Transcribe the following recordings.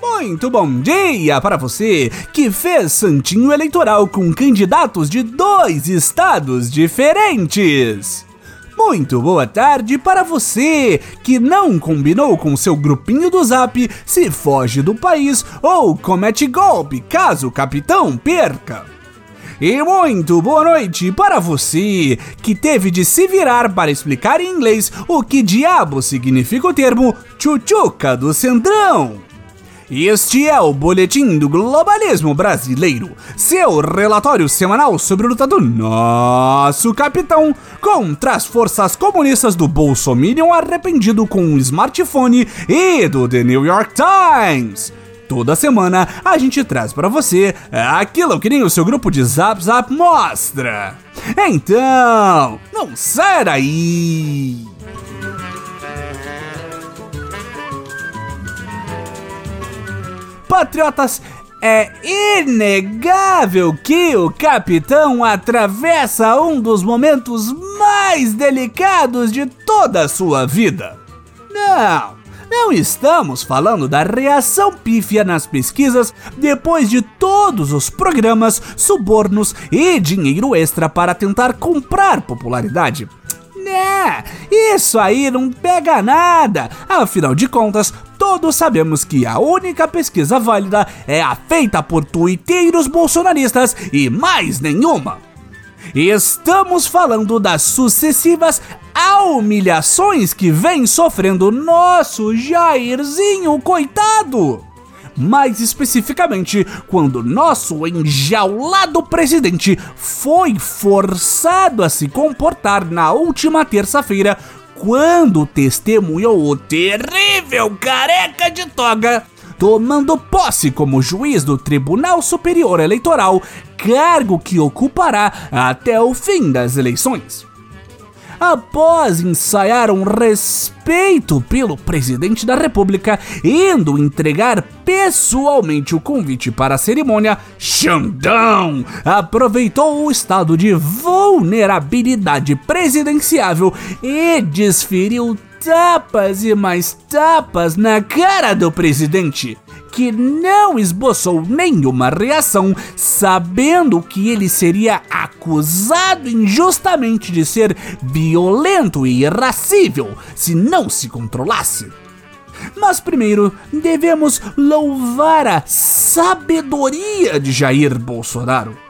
Muito bom dia para você que fez santinho eleitoral com candidatos de dois estados diferentes. Muito boa tarde para você que não combinou com seu grupinho do Zap, se foge do país ou comete golpe caso o capitão perca. E muito boa noite para você que teve de se virar para explicar em inglês o que diabo significa o termo tchutchuca do Centrão. Este é o Boletim do Globalismo Brasileiro, seu relatório semanal sobre a luta do nosso capitão contra as forças comunistas do Bolsominion arrependido com um smartphone e do The New York Times. Toda semana a gente traz para você aquilo que nem o seu grupo de Zap Zap mostra. Então, não sai daí! Patriotas, é inegável que o capitão atravessa um dos momentos mais delicados de toda a sua vida. Não, não estamos falando da reação pífia nas pesquisas depois de todos os programas, subornos e dinheiro extra para tentar comprar popularidade. Né, isso aí não pega nada. Afinal de contas, todos sabemos que a única pesquisa válida é a feita por tuiteiros bolsonaristas e mais nenhuma. Estamos falando das sucessivas humilhações que vem sofrendo nosso Jairzinho coitado. Mais especificamente, quando nosso enjaulado presidente foi forçado a se comportar na última terça-feira quando testemunhou o terrível careca de toga tomando posse como juiz do Tribunal Superior Eleitoral, cargo que ocupará até o fim das eleições após ensaiar um respeito pelo presidente da República, indo entregar pessoalmente o convite para a cerimônia, Xandão aproveitou o estado de vulnerabilidade presidenciável e desferiu tapas e mais tapas na cara do presidente que não esboçou nenhuma reação, sabendo que ele seria acusado injustamente de ser violento e irascível se não se controlasse. Mas primeiro devemos louvar a sabedoria de Jair Bolsonaro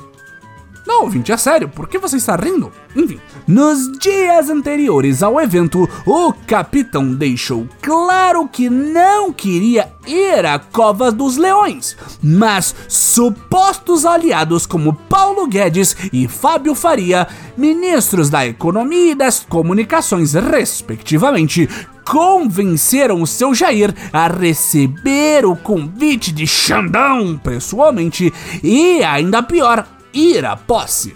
não, ouvinte, é sério, por que você está rindo? Enfim, nos dias anteriores ao evento, o capitão deixou claro que não queria ir à Cova dos Leões, mas supostos aliados como Paulo Guedes e Fábio Faria, ministros da Economia e das Comunicações, respectivamente, convenceram o seu Jair a receber o convite de Xandão pessoalmente e, ainda pior, ir à posse.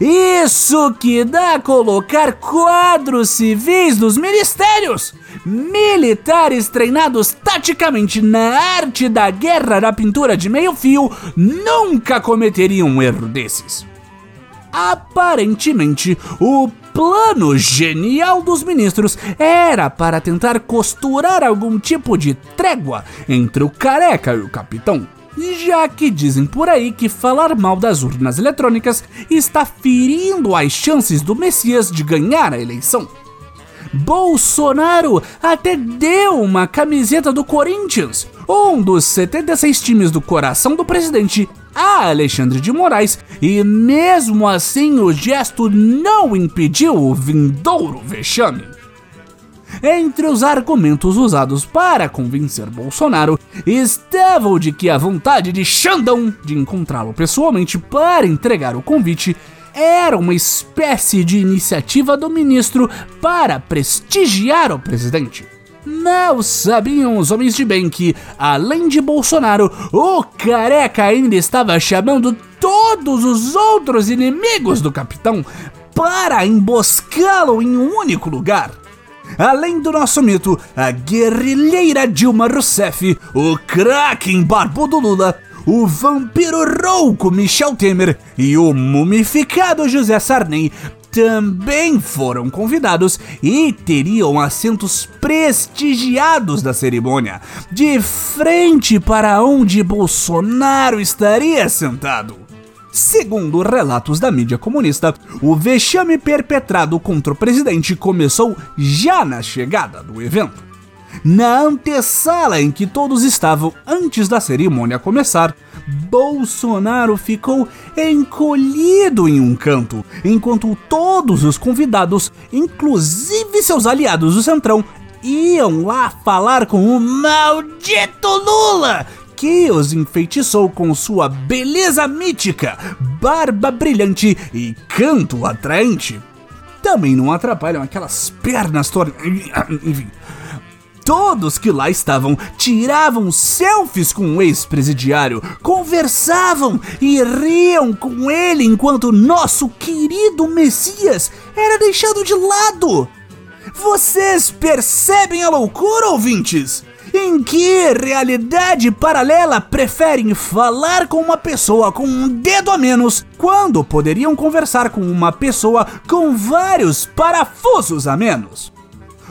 Isso que dá colocar quadros civis nos ministérios! Militares treinados taticamente na arte da guerra da pintura de meio fio nunca cometeriam um erro desses. Aparentemente, o plano genial dos ministros era para tentar costurar algum tipo de trégua entre o careca e o capitão já que dizem por aí que falar mal das urnas eletrônicas está ferindo as chances do Messias de ganhar a eleição. Bolsonaro até deu uma camiseta do Corinthians, um dos 76 times do coração do presidente, a Alexandre de Moraes, e mesmo assim o gesto não impediu o vindouro vexame. Entre os argumentos usados para convencer Bolsonaro estava o de que a vontade de Xandão de encontrá-lo pessoalmente para entregar o convite era uma espécie de iniciativa do ministro para prestigiar o presidente. Não sabiam os homens de bem que, além de Bolsonaro, o careca ainda estava chamando todos os outros inimigos do capitão para emboscá-lo em um único lugar. Além do nosso mito, a guerrilheira Dilma Rousseff, o Kraken barbudo Lula, o vampiro rouco Michel Temer e o mumificado José Sarney também foram convidados e teriam assentos prestigiados da cerimônia, de frente para onde Bolsonaro estaria sentado. Segundo relatos da mídia comunista, o vexame perpetrado contra o presidente começou já na chegada do evento. Na antessala em que todos estavam antes da cerimônia começar, Bolsonaro ficou encolhido em um canto, enquanto todos os convidados, inclusive seus aliados do Centrão, iam lá falar com o maldito Lula, que os enfeitiçou com sua beleza mítica, barba brilhante e canto atraente. Também não atrapalham aquelas pernas tortas. Enfim. Todos que lá estavam tiravam selfies com o ex-presidiário, conversavam e riam com ele enquanto nosso querido Messias era deixado de lado. Vocês percebem a loucura, ouvintes? Em que realidade paralela preferem falar com uma pessoa com um dedo a menos quando poderiam conversar com uma pessoa com vários parafusos a menos?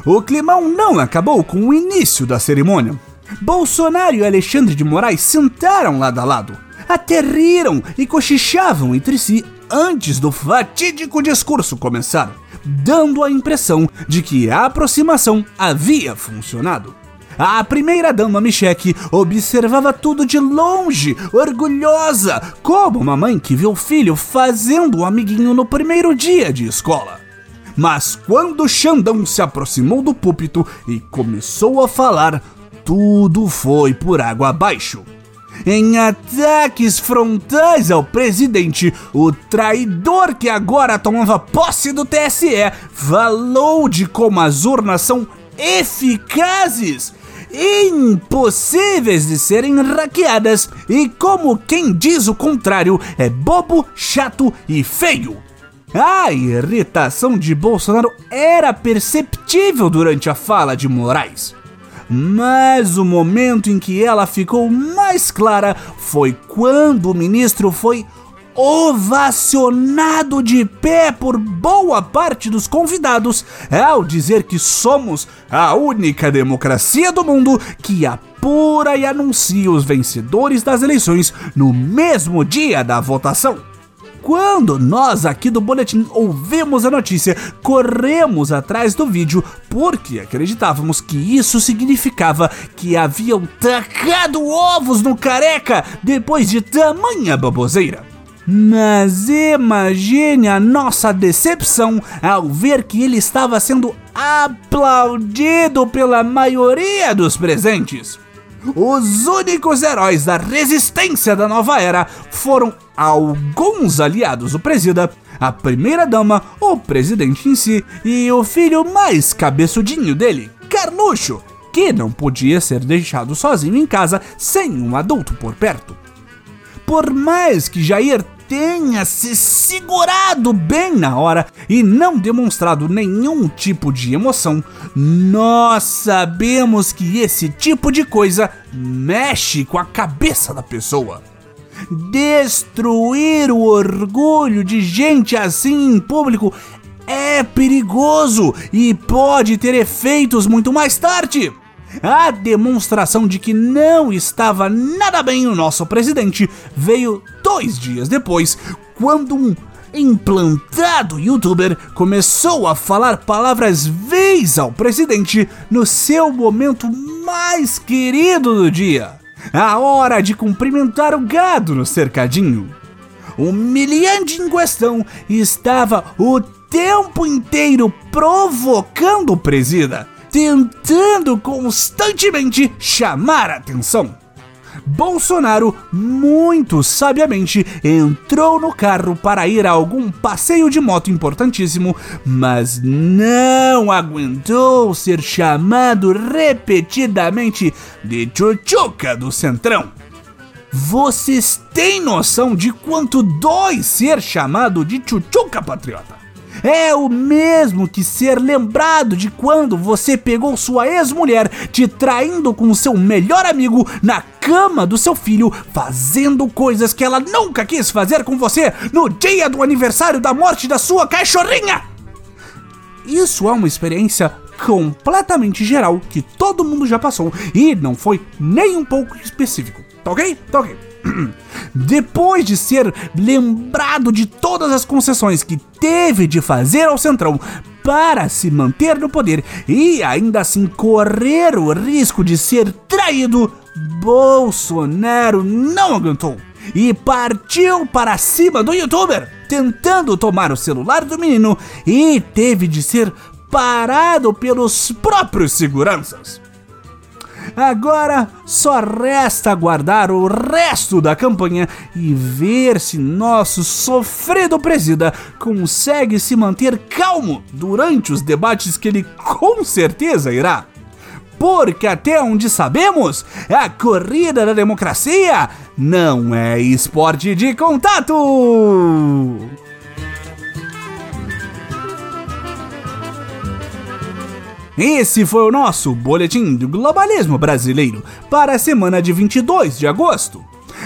O climão não acabou com o início da cerimônia. Bolsonaro e Alexandre de Moraes sentaram lado a lado, até riram e cochichavam entre si antes do fatídico discurso começar, dando a impressão de que a aproximação havia funcionado. A primeira-dama Michelle observava tudo de longe, orgulhosa, como uma mãe que viu o filho fazendo um amiguinho no primeiro dia de escola. Mas quando Xandão se aproximou do púlpito e começou a falar, tudo foi por água abaixo. Em ataques frontais ao presidente, o traidor que agora tomava posse do TSE falou de como as urnas são eficazes impossíveis de serem hackeadas e como quem diz o contrário é bobo, chato e feio. A irritação de Bolsonaro era perceptível durante a fala de Moraes. Mas o momento em que ela ficou mais clara foi quando o ministro foi ovacionado de pé por boa parte dos convidados ao dizer que somos a única democracia do mundo que apura e anuncia os vencedores das eleições no mesmo dia da votação. Quando nós aqui do Boletim ouvimos a notícia, corremos atrás do vídeo porque acreditávamos que isso significava que haviam tacado ovos no careca depois de tamanha baboseira. Mas imagine a nossa decepção ao ver que ele estava sendo aplaudido pela maioria dos presentes. Os únicos heróis da resistência da nova era foram alguns aliados do presida, a primeira-dama, o presidente em si e o filho mais cabeçudinho dele, Carluxo, que não podia ser deixado sozinho em casa sem um adulto por perto. Por mais que Jair tenha se segurado bem na hora e não demonstrado nenhum tipo de emoção, nós sabemos que esse tipo de coisa mexe com a cabeça da pessoa. Destruir o orgulho de gente assim em público é perigoso e pode ter efeitos muito mais tarde. A demonstração de que não estava nada bem o nosso presidente veio dois dias depois, quando um implantado youtuber começou a falar palavras vez ao presidente no seu momento mais querido do dia. A hora de cumprimentar o gado no cercadinho. O humilhante em questão estava o tempo inteiro provocando o presida tentando constantemente chamar a atenção. Bolsonaro, muito sabiamente, entrou no carro para ir a algum passeio de moto importantíssimo, mas não aguentou ser chamado repetidamente de Chuchuca do Centrão. Vocês têm noção de quanto dói ser chamado de Chuchuca, patriota? É o mesmo que ser lembrado de quando você pegou sua ex-mulher te traindo com seu melhor amigo na cama do seu filho, fazendo coisas que ela nunca quis fazer com você no dia do aniversário da morte da sua cachorrinha. Isso é uma experiência completamente geral que todo mundo já passou e não foi nem um pouco específico. Tá ok? Tá ok. Depois de ser lembrado de todas as concessões que teve de fazer ao Centrão para se manter no poder e ainda assim correr o risco de ser traído, Bolsonaro não aguentou e partiu para cima do youtuber, tentando tomar o celular do menino e teve de ser parado pelos próprios seguranças. Agora só resta aguardar o resto da campanha e ver se nosso sofrido presida consegue se manter calmo durante os debates que ele com certeza irá. Porque até onde sabemos, a corrida da democracia não é esporte de contato! Esse foi o nosso Boletim do Globalismo Brasileiro para a semana de 22 de agosto.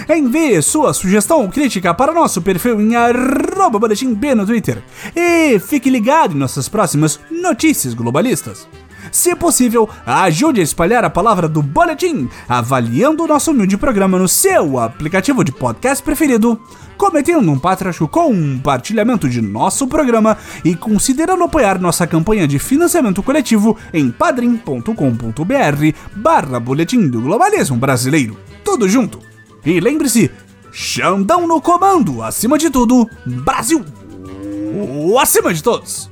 Envie sua sugestão ou crítica para nosso perfil em arroba boletim B no Twitter e fique ligado em nossas próximas notícias globalistas. Se possível, ajude a espalhar a palavra do Boletim, avaliando o nosso humilde programa no seu aplicativo de podcast preferido, cometendo um patracho compartilhamento de nosso programa e considerando apoiar nossa campanha de financiamento coletivo em padrim.com.br barra Boletim do Globalismo Brasileiro. Tudo junto. E lembre-se, Xandão no comando, acima de tudo, Brasil! Acima de todos!